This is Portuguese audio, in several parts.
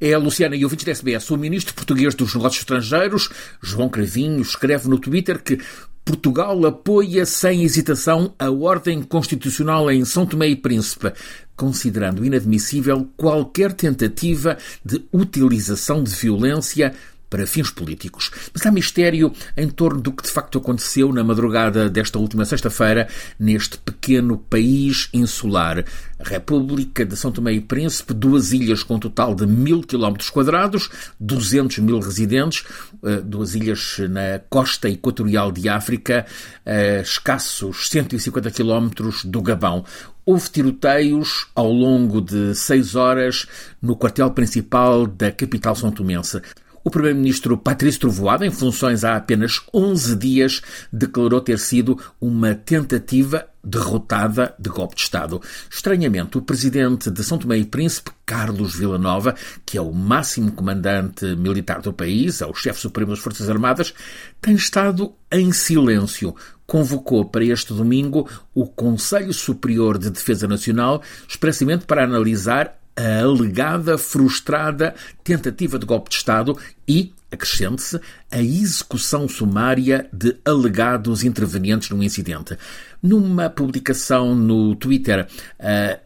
É a Luciana e da SBS. O ministro português dos Negócios Estrangeiros, João Cravinho, escreve no Twitter que Portugal apoia sem hesitação a ordem constitucional em São Tomé e Príncipe, considerando inadmissível qualquer tentativa de utilização de violência para fins políticos. Mas há mistério em torno do que de facto aconteceu na madrugada desta última sexta-feira neste pequeno país insular. A República de São Tomé e Príncipe, duas ilhas com um total de mil quilómetros quadrados, 200 mil residentes, eh, duas ilhas na costa equatorial de África, a escassos 150 quilómetros do Gabão. Houve tiroteios ao longo de seis horas no quartel principal da capital são tomense. O primeiro-ministro Patrício Trovoada, em funções há apenas 11 dias, declarou ter sido uma tentativa derrotada de golpe de Estado. Estranhamente, o presidente de São Tomé e Príncipe, Carlos Villanova, que é o máximo comandante militar do país, é o chefe supremo das Forças Armadas, tem estado em silêncio. Convocou para este domingo o Conselho Superior de Defesa Nacional, expressamente para analisar a alegada frustrada tentativa de golpe de Estado e, acrescente-se, a execução sumária de alegados intervenientes no incidente. Numa publicação no Twitter,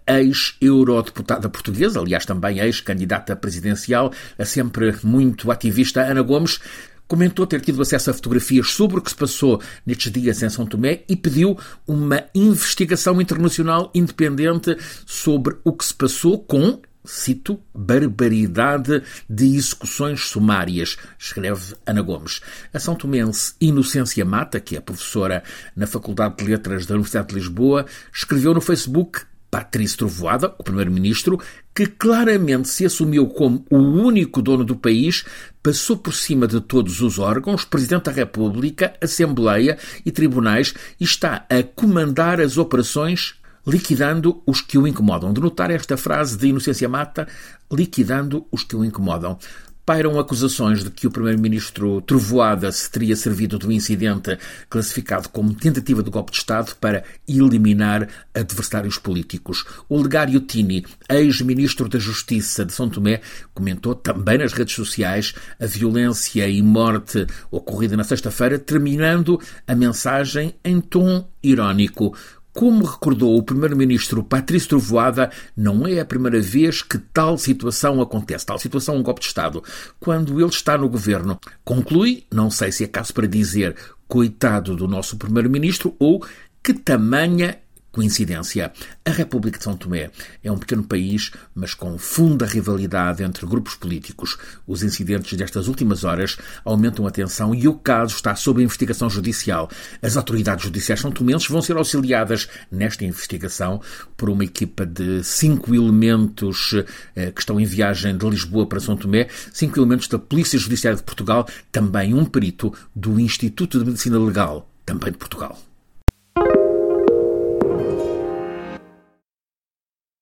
a ex-eurodeputada portuguesa, aliás também ex-candidata presidencial, sempre muito ativista Ana Gomes, comentou ter tido acesso a fotografias sobre o que se passou nestes dias em São Tomé e pediu uma investigação internacional independente sobre o que se passou com, cito, barbaridade de execuções sumárias, escreve Ana Gomes. A São Tomense Inocência Mata, que é professora na Faculdade de Letras da Universidade de Lisboa, escreveu no Facebook Patrício Trovoada, o primeiro-ministro, que claramente se assumiu como o único dono do país, passou por cima de todos os órgãos, Presidente da República, Assembleia e tribunais e está a comandar as operações liquidando os que o incomodam. De notar esta frase de Inocência Mata, liquidando os que o incomodam pairam acusações de que o primeiro-ministro Trovoada se teria servido do incidente classificado como tentativa de golpe de Estado para eliminar adversários políticos. O Legário Tini, ex-ministro da Justiça de São Tomé, comentou também nas redes sociais a violência e morte ocorrida na sexta-feira, terminando a mensagem em tom irónico. Como recordou o primeiro-ministro Patrício Trovoada, não é a primeira vez que tal situação acontece, tal situação um golpe de Estado, quando ele está no governo. Conclui, não sei se é caso para dizer coitado do nosso primeiro-ministro ou que tamanha Coincidência. A República de São Tomé é um pequeno país, mas com funda rivalidade entre grupos políticos. Os incidentes destas últimas horas aumentam a tensão e o caso está sob investigação judicial. As autoridades judiciais são tomenses vão ser auxiliadas nesta investigação por uma equipa de cinco elementos eh, que estão em viagem de Lisboa para São Tomé, cinco elementos da Polícia Judiciária de Portugal, também um perito do Instituto de Medicina Legal, também de Portugal.